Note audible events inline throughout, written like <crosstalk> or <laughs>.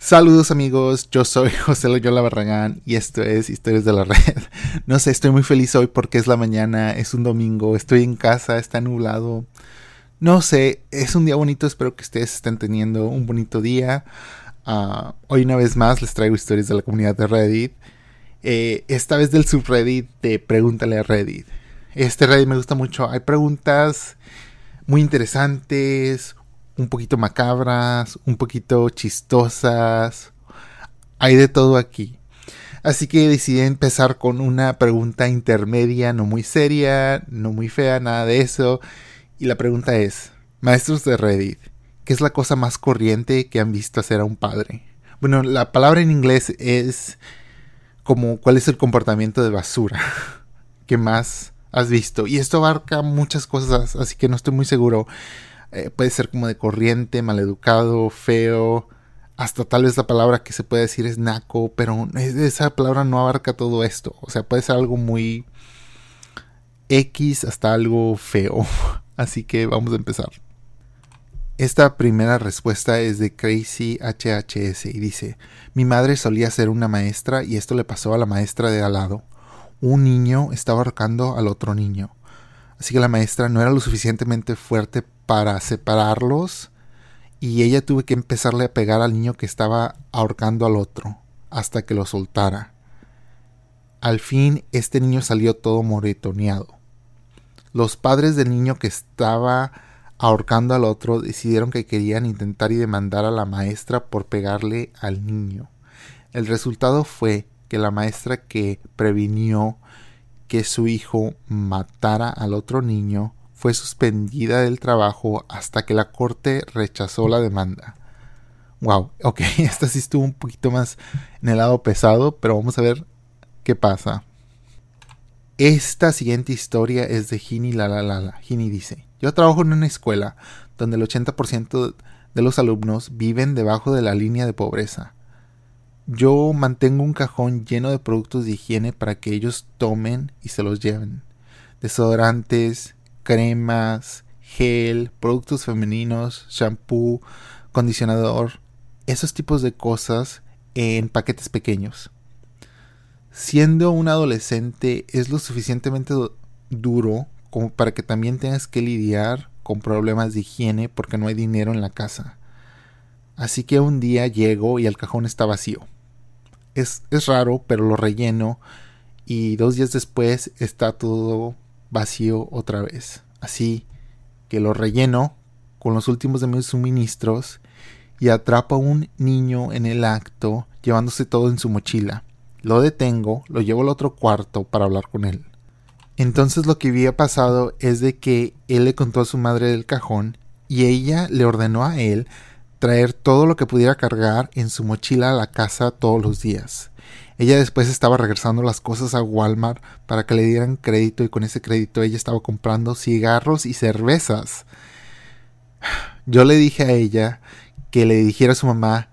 Saludos amigos, yo soy <laughs> José Loyola Barragán y esto es Historias de la Red. No sé, estoy muy feliz hoy porque es la mañana, es un domingo, estoy en casa, está nublado. No sé, es un día bonito, espero que ustedes estén teniendo un bonito día. Ah, hoy una vez más les traigo historias de la comunidad de Reddit. Eh, esta vez del subreddit de Pregúntale a Reddit. Este Reddit me gusta mucho, hay preguntas muy interesantes, un poquito macabras, un poquito chistosas. Hay de todo aquí. Así que decidí empezar con una pregunta intermedia, no muy seria, no muy fea, nada de eso. Y la pregunta es, maestros de Reddit, ¿qué es la cosa más corriente que han visto hacer a un padre? Bueno, la palabra en inglés es como cuál es el comportamiento de basura <laughs> que más has visto. Y esto abarca muchas cosas, así que no estoy muy seguro. Eh, puede ser como de corriente, maleducado, feo, hasta tal vez la palabra que se puede decir es naco, pero esa palabra no abarca todo esto. O sea, puede ser algo muy X hasta algo feo. <laughs> Así que vamos a empezar. Esta primera respuesta es de Crazy HHS y dice, mi madre solía ser una maestra y esto le pasó a la maestra de al lado. Un niño estaba ahorcando al otro niño. Así que la maestra no era lo suficientemente fuerte para separarlos y ella tuvo que empezarle a pegar al niño que estaba ahorcando al otro hasta que lo soltara. Al fin este niño salió todo moretoneado. Los padres del niño que estaba ahorcando al otro decidieron que querían intentar y demandar a la maestra por pegarle al niño. El resultado fue que la maestra que previnió que su hijo matara al otro niño fue suspendida del trabajo hasta que la corte rechazó la demanda. Wow, ok, <laughs> esta sí estuvo un poquito más en el lado pesado, pero vamos a ver qué pasa. Esta siguiente historia es de Gini la la la la. Gini dice, yo trabajo en una escuela donde el 80% de los alumnos viven debajo de la línea de pobreza. Yo mantengo un cajón lleno de productos de higiene para que ellos tomen y se los lleven. Desodorantes, cremas, gel, productos femeninos, shampoo, condicionador, esos tipos de cosas en paquetes pequeños. Siendo un adolescente es lo suficientemente duro como para que también tengas que lidiar con problemas de higiene porque no hay dinero en la casa. Así que un día llego y el cajón está vacío. Es, es raro, pero lo relleno y dos días después está todo vacío otra vez. Así que lo relleno con los últimos de mis suministros y atrapa a un niño en el acto llevándose todo en su mochila. Lo detengo, lo llevo al otro cuarto para hablar con él. Entonces lo que había pasado es de que él le contó a su madre del cajón y ella le ordenó a él traer todo lo que pudiera cargar en su mochila a la casa todos los días. Ella después estaba regresando las cosas a Walmart para que le dieran crédito y con ese crédito ella estaba comprando cigarros y cervezas. Yo le dije a ella que le dijera a su mamá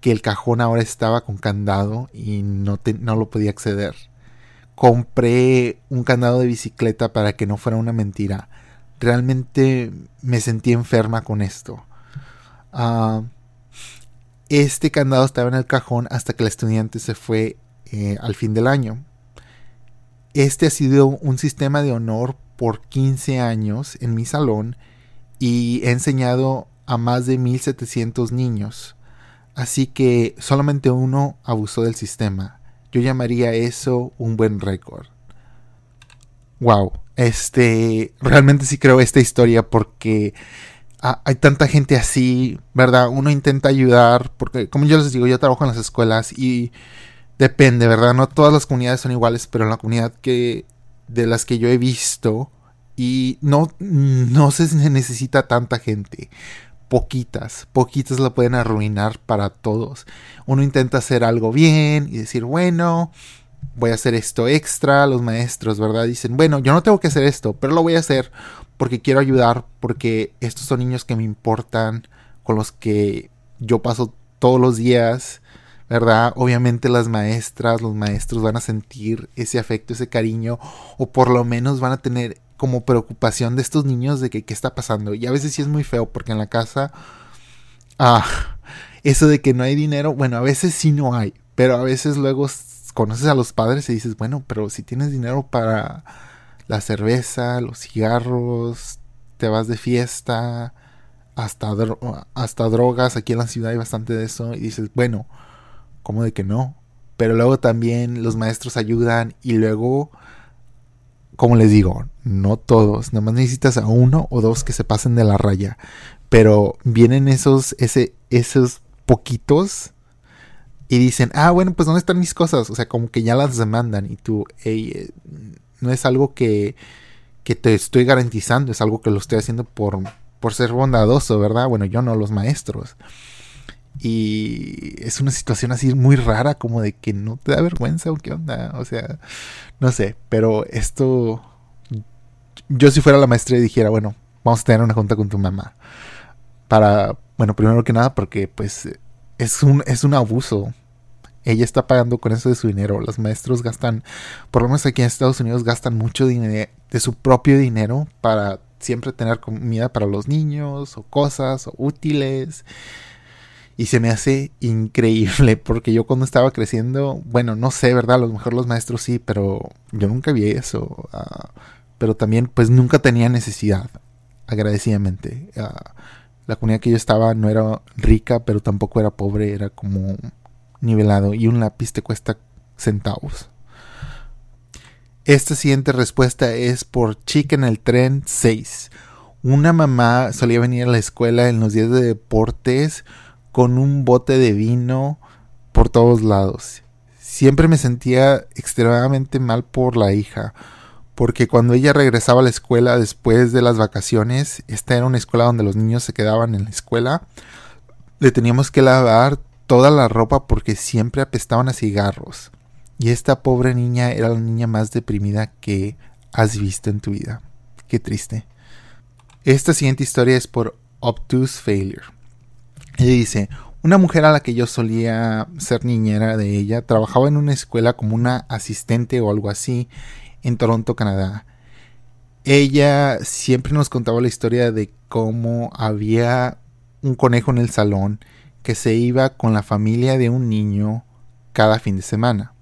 que el cajón ahora estaba con candado y no, no lo podía acceder. Compré un candado de bicicleta para que no fuera una mentira. Realmente me sentí enferma con esto. Ah, este candado estaba en el cajón hasta que el estudiante se fue eh, al fin del año. Este ha sido un sistema de honor por 15 años en mi salón y he enseñado a más de 1700 niños. Así que solamente uno abusó del sistema. Yo llamaría eso un buen récord. Wow, este realmente sí creo esta historia porque hay tanta gente así, ¿verdad? Uno intenta ayudar porque como yo les digo, yo trabajo en las escuelas y Depende, ¿verdad? No todas las comunidades son iguales, pero en la comunidad que de las que yo he visto y no no se necesita tanta gente. Poquitas, poquitas la pueden arruinar para todos. Uno intenta hacer algo bien y decir, bueno, voy a hacer esto extra. Los maestros, ¿verdad? Dicen, bueno, yo no tengo que hacer esto, pero lo voy a hacer porque quiero ayudar, porque estos son niños que me importan, con los que yo paso todos los días ¿verdad? Obviamente las maestras, los maestros van a sentir ese afecto, ese cariño, o por lo menos van a tener como preocupación de estos niños de que qué está pasando. Y a veces sí es muy feo porque en la casa... Ah, eso de que no hay dinero, bueno, a veces sí no hay, pero a veces luego conoces a los padres y dices, bueno, pero si tienes dinero para la cerveza, los cigarros, te vas de fiesta, hasta, hasta drogas, aquí en la ciudad hay bastante de eso, y dices, bueno, ¿cómo de que no? Pero luego también los maestros ayudan y luego, como les digo, no todos, nada más necesitas a uno o dos que se pasen de la raya, pero vienen esos, ese, esos poquitos y dicen, ah, bueno, pues ¿dónde están mis cosas? O sea, como que ya las demandan y tú, hey, eh, no es algo que, que te estoy garantizando, es algo que lo estoy haciendo por, por ser bondadoso, ¿verdad? Bueno, yo no, los maestros. Y es una situación así muy rara, como de que no te da vergüenza o qué onda. O sea, no sé, pero esto. Yo, si fuera la maestra, y dijera, bueno, vamos a tener una junta con tu mamá. Para, bueno, primero que nada, porque pues es un, es un abuso. Ella está pagando con eso de su dinero. Los maestros gastan, por lo menos aquí en Estados Unidos, gastan mucho dinero de su propio dinero para siempre tener comida para los niños o cosas o útiles. Y se me hace increíble <laughs> porque yo cuando estaba creciendo, bueno, no sé, ¿verdad? A lo mejor los maestros sí, pero yo nunca vi eso. Ah, pero también pues nunca tenía necesidad, agradecidamente. Ah, la comunidad que yo estaba no era rica, pero tampoco era pobre, era como nivelado. Y un lápiz te cuesta centavos. Esta siguiente respuesta es por Chica en el tren 6. Una mamá solía venir a la escuela en los días de deportes con un bote de vino por todos lados. Siempre me sentía extremadamente mal por la hija, porque cuando ella regresaba a la escuela después de las vacaciones, esta era una escuela donde los niños se quedaban en la escuela, le teníamos que lavar toda la ropa porque siempre apestaban a cigarros. Y esta pobre niña era la niña más deprimida que has visto en tu vida. Qué triste. Esta siguiente historia es por Obtuse Failure. Ella dice, una mujer a la que yo solía ser niñera de ella trabajaba en una escuela como una asistente o algo así en Toronto, Canadá. Ella siempre nos contaba la historia de cómo había un conejo en el salón que se iba con la familia de un niño cada fin de semana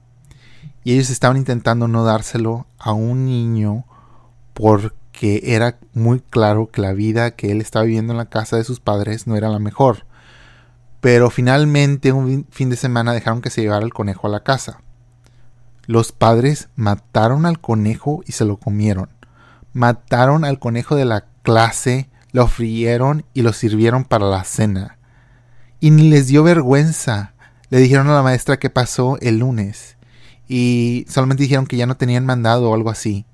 y ellos estaban intentando no dárselo a un niño porque era muy claro que la vida que él estaba viviendo en la casa de sus padres no era la mejor. Pero finalmente un fin de semana dejaron que se llevara el conejo a la casa. Los padres mataron al conejo y se lo comieron. Mataron al conejo de la clase, lo frieron y lo sirvieron para la cena. Y ni les dio vergüenza. Le dijeron a la maestra qué pasó el lunes y solamente dijeron que ya no tenían mandado o algo así.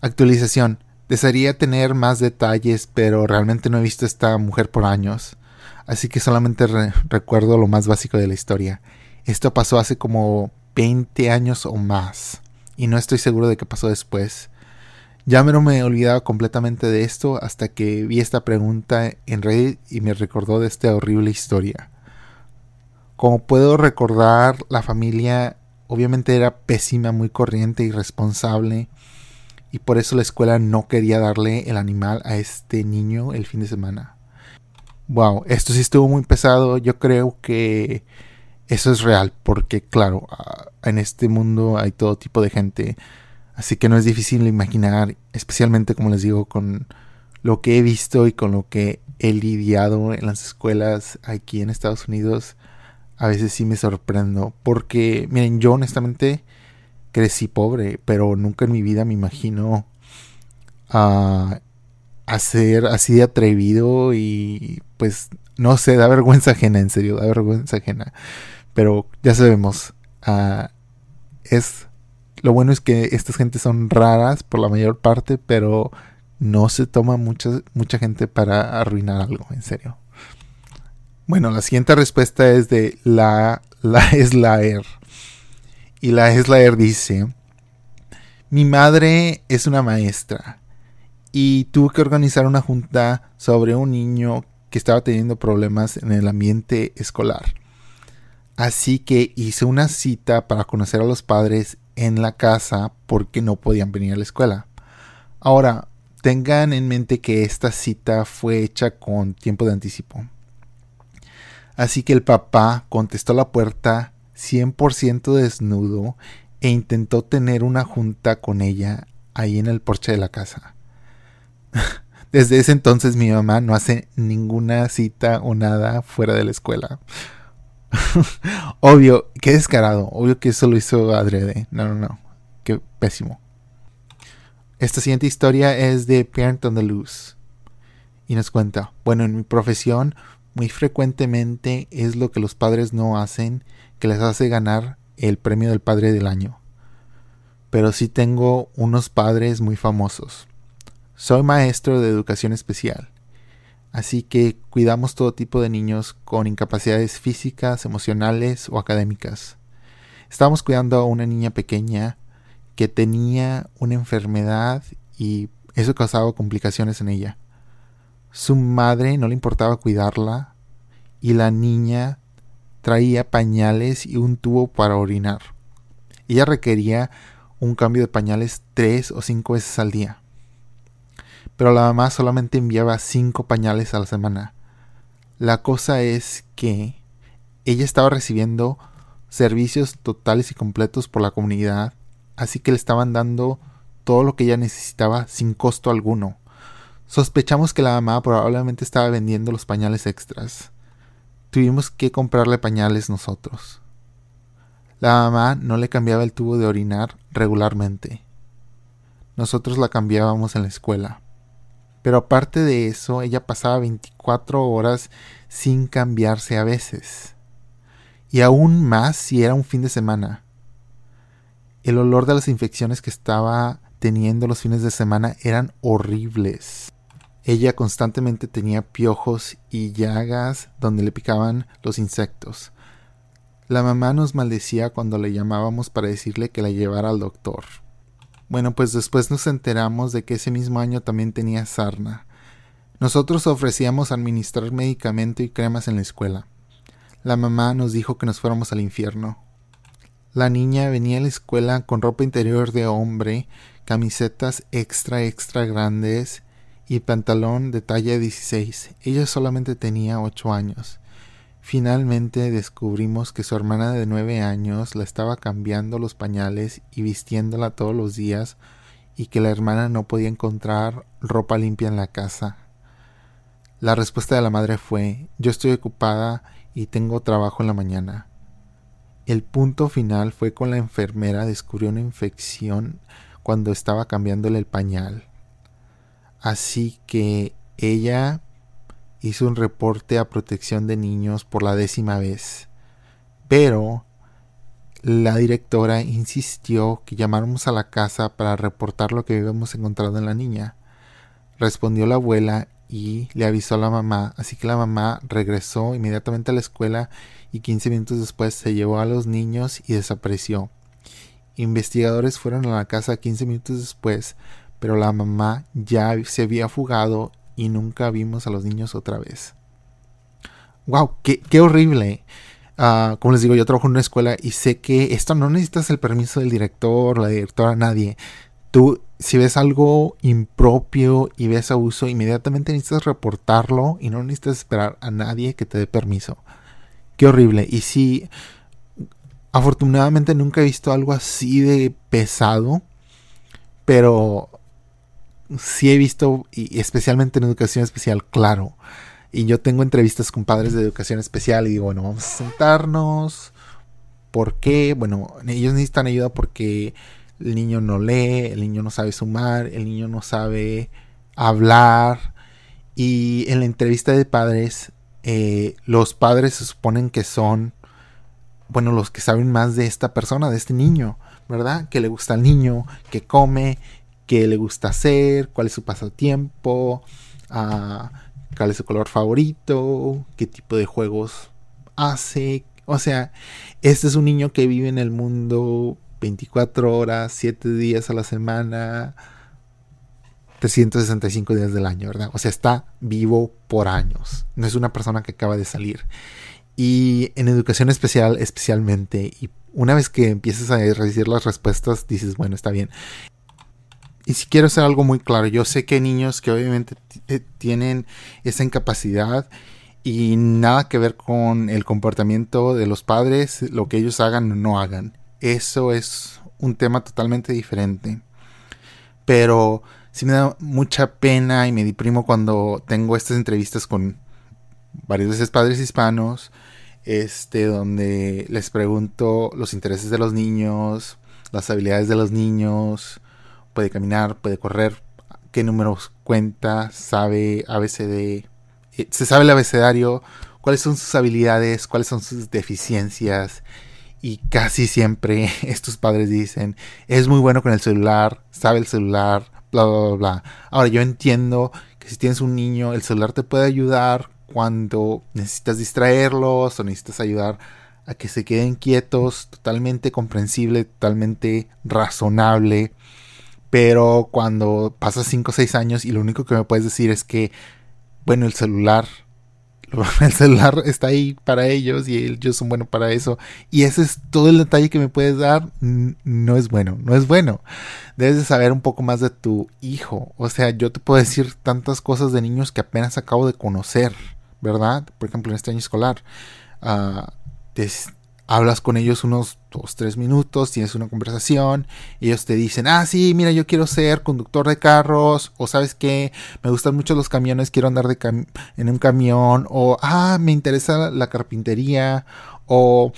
Actualización. Desearía tener más detalles, pero realmente no he visto a esta mujer por años. Así que solamente recuerdo lo más básico de la historia. Esto pasó hace como 20 años o más. Y no estoy seguro de qué pasó después. Ya me me he olvidado completamente de esto hasta que vi esta pregunta en Reddit y me recordó de esta horrible historia. Como puedo recordar, la familia obviamente era pésima, muy corriente, irresponsable. Y por eso la escuela no quería darle el animal a este niño el fin de semana. Wow, esto sí estuvo muy pesado. Yo creo que eso es real, porque claro, en este mundo hay todo tipo de gente. Así que no es difícil imaginar, especialmente como les digo, con lo que he visto y con lo que he lidiado en las escuelas aquí en Estados Unidos a veces sí me sorprendo. Porque, miren, yo honestamente crecí pobre, pero nunca en mi vida me imagino a, ser así de atrevido y pues no sé, da vergüenza ajena, en serio, da vergüenza ajena. Pero ya sabemos, uh, es lo bueno es que estas gentes son raras por la mayor parte, pero no se toma mucha, mucha gente para arruinar algo, en serio. Bueno, la siguiente respuesta es de la, la <laughs> Slayer. Y la Slayer dice, mi madre es una maestra y tuve que organizar una junta sobre un niño que estaba teniendo problemas en el ambiente escolar. Así que hice una cita para conocer a los padres en la casa porque no podían venir a la escuela. Ahora, tengan en mente que esta cita fue hecha con tiempo de anticipo. Así que el papá contestó la puerta 100% desnudo e intentó tener una junta con ella ahí en el porche de la casa. <laughs> Desde ese entonces mi mamá no hace ninguna cita o nada fuera de la escuela. <laughs> obvio, qué descarado. Obvio que eso lo hizo adrede. No, no, no. Qué pésimo. Esta siguiente historia es de Parent on the Loose. Y nos cuenta, bueno, en mi profesión muy frecuentemente es lo que los padres no hacen que les hace ganar el premio del padre del año. Pero sí tengo unos padres muy famosos. Soy maestro de educación especial, así que cuidamos todo tipo de niños con incapacidades físicas, emocionales o académicas. Estábamos cuidando a una niña pequeña que tenía una enfermedad y eso causaba complicaciones en ella. Su madre no le importaba cuidarla y la niña traía pañales y un tubo para orinar. Ella requería un cambio de pañales tres o cinco veces al día. Pero la mamá solamente enviaba cinco pañales a la semana. La cosa es que ella estaba recibiendo servicios totales y completos por la comunidad, así que le estaban dando todo lo que ella necesitaba sin costo alguno. Sospechamos que la mamá probablemente estaba vendiendo los pañales extras. Tuvimos que comprarle pañales nosotros. La mamá no le cambiaba el tubo de orinar regularmente. Nosotros la cambiábamos en la escuela. Pero aparte de eso, ella pasaba 24 horas sin cambiarse a veces. Y aún más si era un fin de semana. El olor de las infecciones que estaba teniendo los fines de semana eran horribles. Ella constantemente tenía piojos y llagas donde le picaban los insectos. La mamá nos maldecía cuando le llamábamos para decirle que la llevara al doctor. Bueno, pues después nos enteramos de que ese mismo año también tenía sarna. Nosotros ofrecíamos administrar medicamento y cremas en la escuela. La mamá nos dijo que nos fuéramos al infierno. La niña venía a la escuela con ropa interior de hombre, camisetas extra extra grandes y pantalón de talla 16. Ella solamente tenía 8 años. Finalmente descubrimos que su hermana de 9 años la estaba cambiando los pañales y vistiéndola todos los días y que la hermana no podía encontrar ropa limpia en la casa. La respuesta de la madre fue yo estoy ocupada y tengo trabajo en la mañana. El punto final fue con la enfermera descubrió una infección cuando estaba cambiándole el pañal. Así que ella hizo un reporte a protección de niños por la décima vez. Pero la directora insistió que llamáramos a la casa para reportar lo que habíamos encontrado en la niña. Respondió la abuela y le avisó a la mamá, así que la mamá regresó inmediatamente a la escuela y 15 minutos después se llevó a los niños y desapareció. Investigadores fueron a la casa 15 minutos después pero la mamá ya se había fugado y nunca vimos a los niños otra vez. ¡Wow! ¡Qué, qué horrible! Ah, como les digo, yo trabajo en una escuela y sé que esto no necesitas el permiso del director, la directora, nadie. Tú, si ves algo impropio y ves abuso, inmediatamente necesitas reportarlo y no necesitas esperar a nadie que te dé permiso. Qué horrible. Y si, afortunadamente nunca he visto algo así de pesado, pero sí he visto, y especialmente en educación especial, claro. Y yo tengo entrevistas con padres de educación especial y digo, bueno, vamos a sentarnos. ¿Por qué? Bueno, ellos necesitan ayuda porque el niño no lee, el niño no sabe sumar, el niño no sabe hablar. Y en la entrevista de padres, eh, los padres se suponen que son, bueno, los que saben más de esta persona, de este niño, ¿verdad? Que le gusta al niño, que come, qué le gusta hacer, cuál es su pasatiempo, ah, cuál es su color favorito, qué tipo de juegos hace. O sea, este es un niño que vive en el mundo 24 horas, 7 días a la semana, 365 días del año, ¿verdad? O sea, está vivo por años. No es una persona que acaba de salir. Y en educación especial, especialmente, y una vez que empiezas a recibir las respuestas, dices, bueno, está bien. Y si quiero hacer algo muy claro, yo sé que hay niños que obviamente eh, tienen esa incapacidad Y nada que ver con el comportamiento de los padres, lo que ellos hagan o no hagan. Eso es un tema totalmente diferente. Pero sí me da mucha pena y me deprimo cuando tengo estas entrevistas con varios veces padres hispanos, este, donde les pregunto los intereses de los niños, las habilidades de los niños, puede caminar, puede correr, qué números cuenta, sabe ABCD, eh, se sabe el abecedario, cuáles son sus habilidades, cuáles son sus deficiencias. Y casi siempre <laughs> estos padres dicen, es muy bueno con el celular, sabe el celular, bla, bla, bla, bla. Ahora yo entiendo que si tienes un niño, el celular te puede ayudar cuando necesitas distraerlos o necesitas ayudar a que se queden quietos, totalmente comprensible, totalmente razonable. Pero cuando pasas 5 o 6 años y lo único que me puedes decir es que, bueno, el celular, <laughs> el celular está ahí para ellos y ellos son buenos para eso. Y ese es todo el detalle que me puedes dar. No es bueno, no es bueno. Debes de saber un poco más de tu hijo. O sea, yo te puedo decir tantas cosas de niños que apenas acabo de conocer, ¿verdad? Por ejemplo, en este año escolar. Uh, hablas con ellos unos 2, 3 minutos, tienes una conversación, ellos te dicen, ah, sí, mira, yo quiero ser conductor de carros, o sabes qué, me gustan mucho los camiones, quiero andar de en un camión, o, ah, me interesa la carpintería, o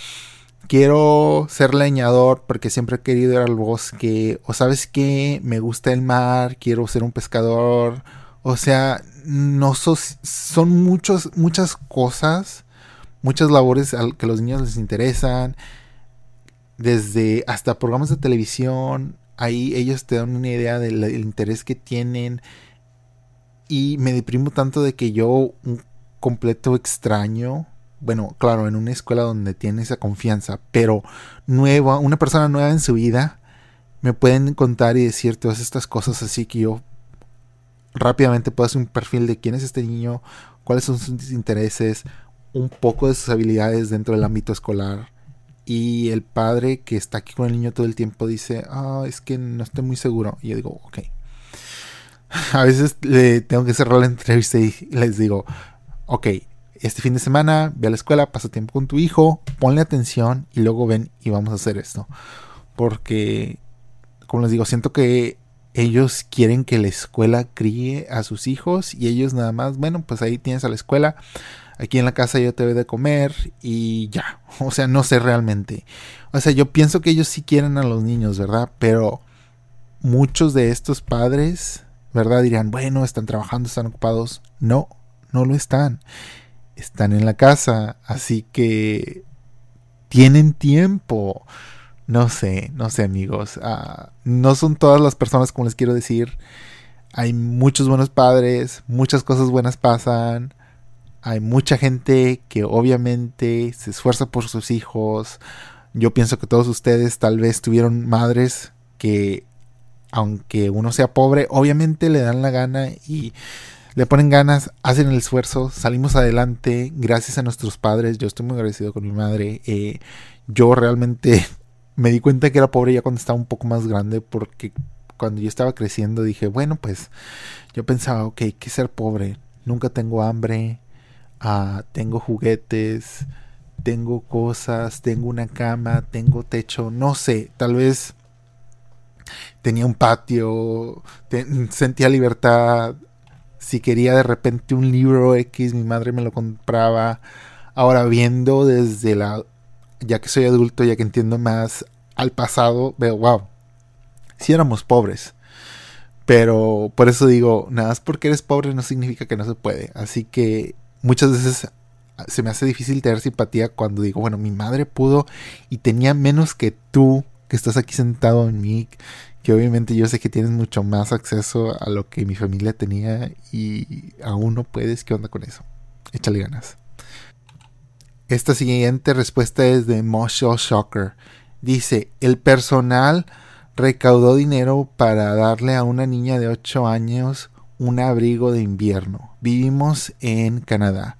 quiero ser leñador porque siempre he querido ir al bosque, o sabes qué, me gusta el mar, quiero ser un pescador, o sea, no son muchos, muchas cosas muchas labores que a los niños les interesan, desde hasta programas de televisión, ahí ellos te dan una idea del, interés que tienen. Y me deprimo tanto de que yo, un completo extraño, bueno, claro, en una escuela donde tiene esa confianza, pero nueva, una persona nueva en su vida, me pueden contar y decir todas estas cosas así que yo rápidamente puedo hacer un perfil de quién es este niño, cuáles son sus intereses, un poco de sus habilidades dentro del ámbito escolar. Y el padre que está aquí con el niño todo el tiempo dice, ah, es que no estoy muy seguro. Y yo digo, ok. A veces le tengo que cerrar la entrevista y les digo, ok, este fin de semana ve a la escuela, pasa tiempo con tu hijo, ponle atención y luego ven y vamos a hacer esto. Porque, como les digo, siento que ellos quieren que la escuela críe a sus hijos y ellos nada más, bueno, pues ahí tienes a la escuela aquí en la casa yo te doy de comer y ya. <laughs> O sea, no sé realmente. O sea, yo pienso que ellos sí quieren a los niños, ¿verdad? Pero muchos de estos padres, ¿verdad? Dirían, bueno, están trabajando, están ocupados. No, no lo están. Están en la casa, así que tienen tiempo. No sé, no sé amigos. Ah, no son todas las personas como les quiero decir. Hay muchos buenos padres, muchas cosas buenas pasan hay mucha gente que obviamente se esfuerza por sus hijos. Yo pienso que todos ustedes tal vez tuvieron madres que, aunque uno sea pobre, obviamente le dan la gana y le ponen ganas, hacen el esfuerzo, salimos adelante gracias a nuestros padres. Yo estoy muy agradecido con mi madre. Eh, yo realmente <laughs> me di cuenta que era pobre ya cuando estaba un poco más grande porque cuando yo estaba creciendo dije, bueno, pues yo pensaba, ok, que ser pobre, nunca tengo hambre, Tengo juguetes, tengo cosas, tengo una cama, tengo techo, no sé, tal vez tenía un patio, sentía libertad, si quería de repente un libro X, mi madre me lo compraba. Ahora viendo desde la, ya que soy adulto, ya que entiendo más al pasado, veo, wow, si éramos pobres. Pero por eso digo, nada más porque eres pobre no significa que no se puede. Así que muchas veces se me hace difícil tener simpatía cuando digo, bueno, mi madre pudo y tenía menos que tú que estás aquí sentado en mí, que obviamente yo sé que tienes mucho más acceso a lo que mi familia tenía y aún no puedes, ¿qué onda con eso? Échale ganas. Esta siguiente respuesta es de Moshel Shocker. Dice, el personal recaudó dinero para darle a una niña de 8 años un abrigo de invierno. Vivimos en Canadá.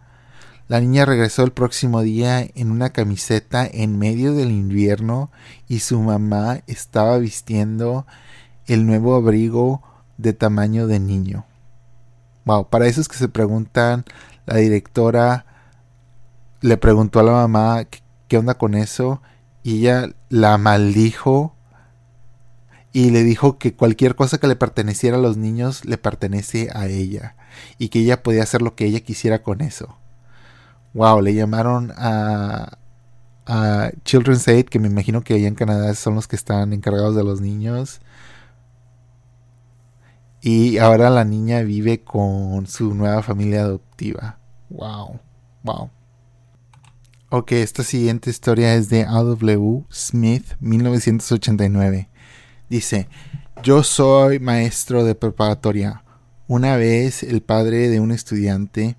La niña regresó el próximo día en una camiseta en medio del invierno y su mamá estaba vistiendo el nuevo abrigo de tamaño de niño. Wow, para esos que se preguntan, la directora le preguntó a la mamá qué onda con eso y ella la maldijo y le dijo que cualquier cosa que le perteneciera a los niños le pertenece a ella y que ella podía hacer lo que ella quisiera con eso. Wow, le llamaron a, a Children's Aid, que me imagino que allá en Canadá son los que están encargados de los niños. Y ahora la niña vive con su nueva familia adoptiva. Wow, wow. Ok, esta siguiente historia es de A.W. Smith, 1989. Dice, yo soy maestro de preparatoria. Una vez el padre de un estudiante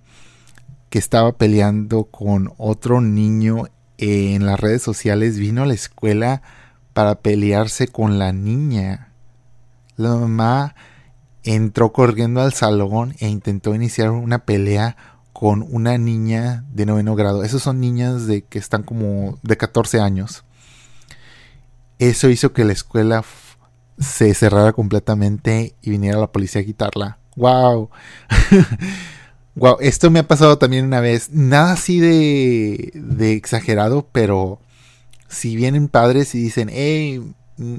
que estaba peleando con otro niño en las redes sociales vino a la escuela para pelearse con la niña. La mamá entró corriendo al salón e intentó iniciar una pelea con una niña de noveno grado. Esos son niñas de que están como de 14 años. Eso hizo que la escuela se cerrara completamente y viniera la policía a quitarla. ¡Wow! wow, <laughs> esto me ha pasado también una vez. Nada así de, de exagerado, pero si vienen padres y dicen, hey,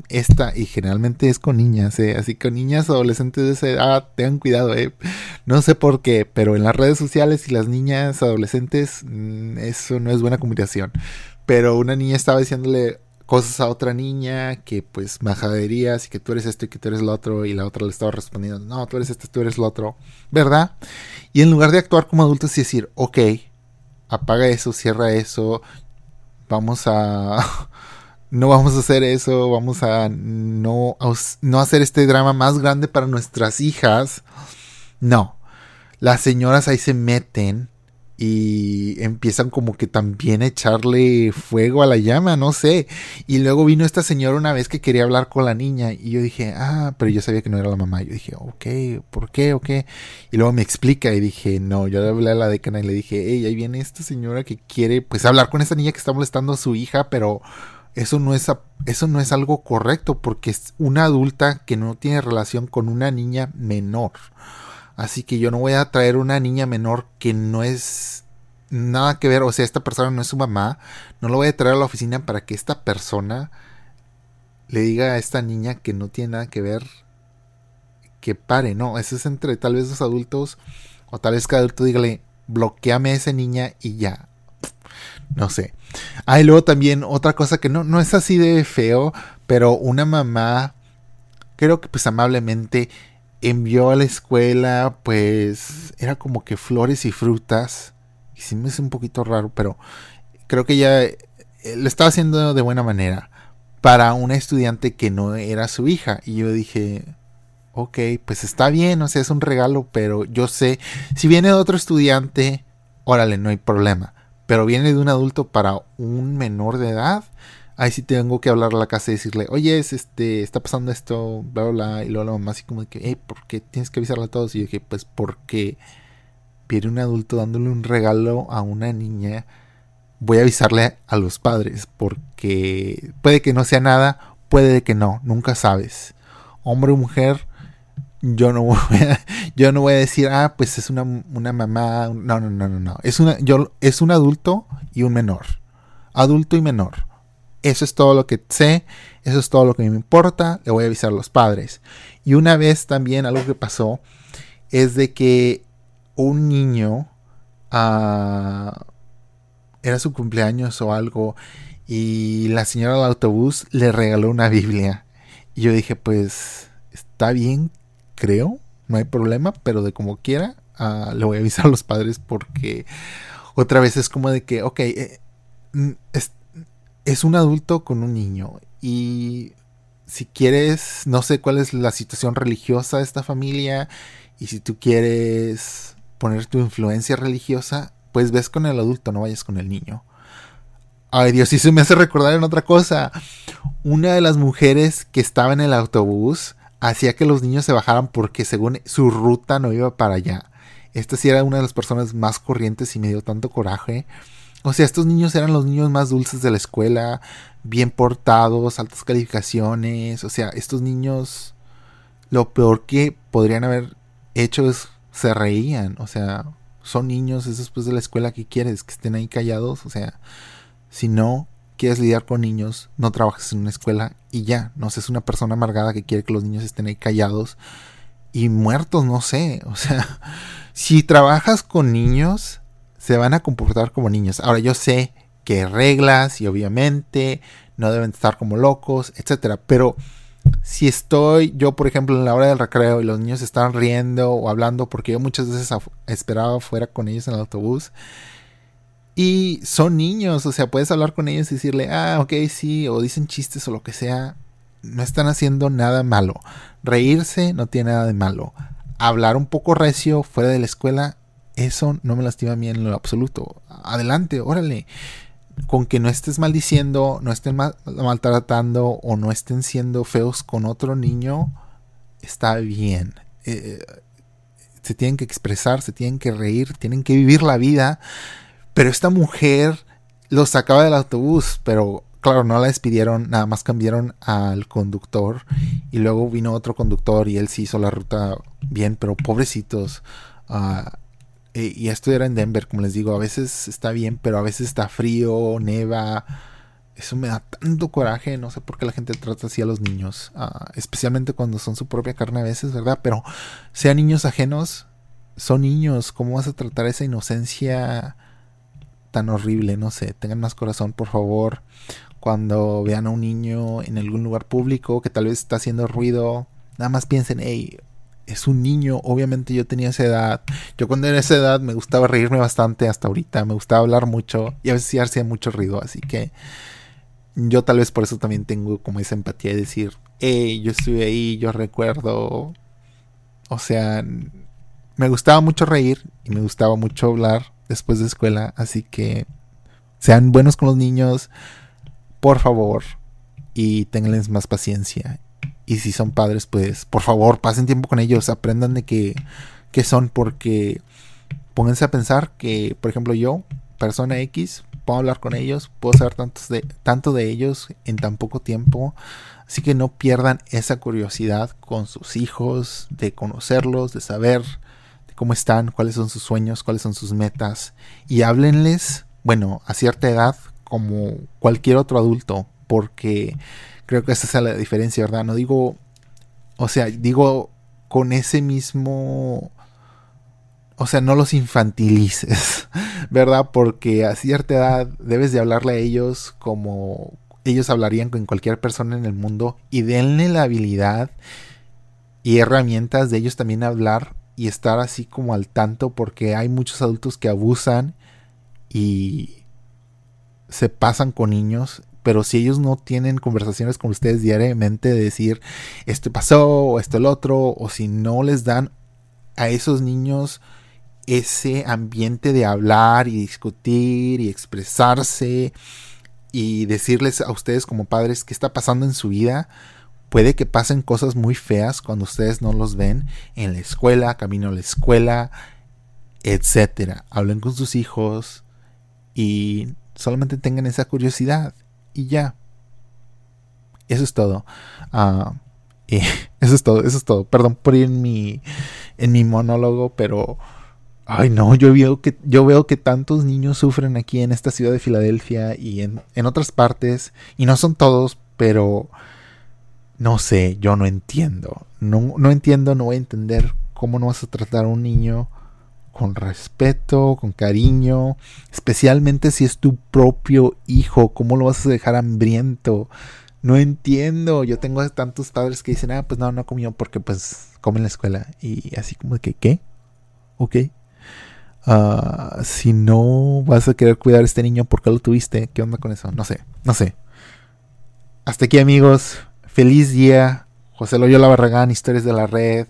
esta, y generalmente es con niñas, ¿eh? así que niñas adolescentes de esa edad, tengan cuidado, ¿eh? no sé por qué, pero en las redes sociales y las niñas adolescentes, mm, eso no es buena comunicación. Pero una niña estaba diciéndole, cosas a otra niña que pues majaderías y que tú eres esto y que tú eres lo otro y la otra le estaba respondiendo, no, tú eres esto, tú eres lo otro, ¿verdad? Y en lugar de actuar como adultos y decir, ok, apaga eso, cierra eso, vamos a... <laughs> no vamos a hacer eso, vamos a no, a no hacer este drama más grande para nuestras hijas. No, las señoras ahí se meten y empiezan como que también a echarle fuego a la llama, no sé. Y luego vino esta señora una vez que quería hablar con la niña y yo dije, ah, pero yo sabía que no era la mamá. Yo dije, ok, ¿por qué? ¿O qué? Y luego me explica y dije, no, yo le hablé a la decana y le dije, hey, ahí viene esta señora que quiere pues hablar con esta niña que está molestando a su hija, pero eso no es eso no es algo correcto porque es una adulta que no tiene relación con una niña menor. Así que yo no voy a traer una niña menor que no es nada que ver, o sea, esta persona no es su mamá, no lo voy a traer a la oficina para que esta persona le diga a esta niña que no tiene nada que ver, que pare, no, eso es entre tal vez los adultos, o tal vez cada adulto dígale, bloqueame a esa niña y ya. No sé. Ah, y luego también otra cosa que no, no es así de feo, pero una mamá, creo que pues amablemente envió a la escuela, pues era como que flores y frutas. Y sí me hace un poquito raro, pero creo que ya eh, lo estaba haciendo de buena manera para una estudiante que no era su hija. Y yo dije, ok, pues está bien, o sea, es un regalo, pero yo sé, si viene de otro estudiante, órale, no hay problema. Pero viene de un adulto para un menor de edad, ahí sí tengo que hablar a la casa y decirle, oye, este, está pasando esto, bla, bla, bla. Y luego la mamá así como de que, ¿por qué tienes que avisarle a todos? Y yo dije, pues porque viene un adulto dándole un regalo a una niña. Voy a avisarle a los padres porque puede que no sea nada, puede que no, nunca sabes. Hombre o mujer, yo no <laughs> voy a, yo no voy a decir, ah, pues es una, una mamá. No, no, no, no, no. Es, una, yo, es un adulto y un menor. Adulto y menor eso es todo lo que sé, eso es todo lo que me importa, le voy a avisar a los padres. Y una vez también algo que pasó es de que un niño ah, era su cumpleaños o algo y la señora del autobús le regaló una Biblia. Y yo dije, pues está bien, creo, no hay problema, pero de como quiera, uh, le voy a avisar a los padres porque otra vez es como de que, ok, eh, es un adulto con un niño y si quieres, no sé cuál es la situación religiosa de esta familia y si tú quieres poner tu influencia religiosa, pues ves con el adulto, no vayas con el niño. Ay Dios, y se me hace recordar en otra cosa. Una de las mujeres que estaba en el autobús hacía que los niños se bajaran porque según su ruta no iba para allá. Esta sí era una de las personas más corrientes y me dio tanto coraje o sea, estos niños eran los niños más dulces de la escuela, bien portados, altas calificaciones. O sea, estos niños, lo peor que podrían haber hecho es se reían. O sea, son niños, es después de la escuela que quieres, que estén ahí callados, o sea, si no quieres lidiar con niños, no trabajes en una escuela y ya, no seas una persona amargada que quiere que los niños estén ahí callados y muertos, no sé, o sea, <laughs> si trabajas con niños, se van a comportar como niños. Ahora yo sé que reglas y obviamente no deben estar como locos, etcétera, pero si estoy yo, por ejemplo, en la hora del recreo y los niños están riendo o hablando, porque yo muchas veces esperaba fuera con ellos en el autobús, y son niños, o sea, puedes hablar con ellos y decirle, ah, ok, sí, o dicen chistes o lo que sea, no están haciendo nada malo. Reírse no tiene nada de malo. Hablar un poco recio fuera de la escuela, eso no me lastima a mí en lo absoluto. Adelante, órale con que no estés maldiciendo, no estén maltratando o no estén siendo feos con otro niño, está bien. Eh, se tienen que expresar, se tienen que reír, tienen que vivir la vida. Pero esta mujer los sacaba del autobús, pero claro, no la despidieron, nada más cambiaron al conductor y luego vino otro conductor y él sí hizo la ruta bien, pero pobrecitos. Uh, eh, y esto era en Denver, como les digo, a veces está bien, pero a veces está frío, neva. Eso me da tanto coraje, no sé por qué la gente trata así a los niños, ah, especialmente cuando son su propia carne a veces, ¿verdad? Pero sean niños ajenos, son niños, ¿cómo vas a tratar esa inocencia tan horrible? No sé, tengan más corazón, por favor. Cuando vean a un niño en algún lugar público que tal vez está haciendo ruido, nada más piensen, hey, es un niño, obviamente yo tenía esa edad. Yo cuando era esa edad me gustaba reírme bastante hasta ahorita, me gustaba hablar mucho y a veces hacía mucho ruido, así que yo tal vez por eso también tengo como esa empatía de decir, hey, yo estuve ahí, yo recuerdo. O sea, me gustaba mucho reír y me gustaba mucho hablar después de escuela, así que sean buenos con los niños, por favor, y tenganles más paciencia y si son padres, pues por favor pasen tiempo con ellos, aprendan de qué, son, porque pónganse a pensar que, por ejemplo, yo, persona X, puedo hablar con ellos, puedo saber tantos de, tanto de ellos en tan poco tiempo. Así que no pierdan esa curiosidad con sus hijos, de conocerlos, de saber de cómo están, cuáles son sus sueños, cuáles son sus metas. Y háblenles, bueno, a cierta edad, como cualquier otro adulto, porque Creo que esa es la diferencia, ¿verdad? No digo, o sea, digo con ese mismo, o sea, no los infantilices, <laughs> ¿verdad? Porque a cierta edad debes de hablarle a ellos como ellos hablarían con cualquier persona en el mundo y denle la habilidad y herramientas de ellos también hablar y estar así como al tanto porque hay muchos adultos que abusan y se pasan con niños pero si ellos no tienen conversaciones con ustedes diariamente de decir esto pasó o esto el otro, o si no les dan a esos niños ese ambiente de hablar y discutir y expresarse y decirles a ustedes como padres qué está pasando en su vida, puede que pasen cosas muy feas cuando ustedes no los ven en la escuela, camino a la escuela, etcétera. Hablen con sus hijos y solamente tengan esa curiosidad y ya. Eso es todo. Ah, <laughs> eso es todo, eso es todo. Perdón por ir en mi, en mi monólogo, pero... Ay no, yo veo que yo veo que tantos niños sufren aquí en esta ciudad de Filadelfia y en, en otras partes, y no son todos, pero no sé, yo no entiendo. No, no entiendo, no voy a entender cómo no vas a tratar a un niño con respeto, con cariño, especialmente si es tu propio hijo, ¿cómo lo vas a dejar hambriento? No entiendo, yo tengo tantos padres que dicen, ah, pues no, no comió porque pues come en la escuela y así como de que, ¿qué? Ok. Uh, si no vas a querer cuidar a este niño porque lo tuviste, ¿qué onda con eso? No sé, no sé. Hasta aquí amigos, feliz día. José Loyola Barragán, Historias de la Red.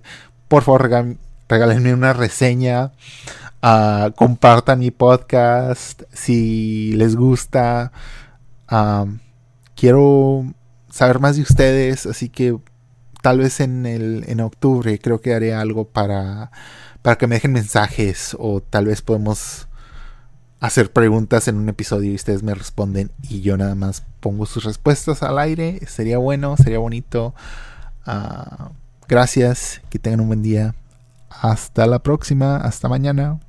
Por favor, regálenme una reseña, uh, compartan mi podcast si les gusta. quiero saber más de ustedes, así que tal vez en, el, en octubre creo que haré algo para, para que me dejen mensajes o tal vez podemos hacer preguntas en un episodio y ustedes me responden y yo nada más pongo sus respuestas al aire. Sería bueno, sería bonito. Ah, gracias, que tengan un buen día. Hasta la próxima, hasta mañana.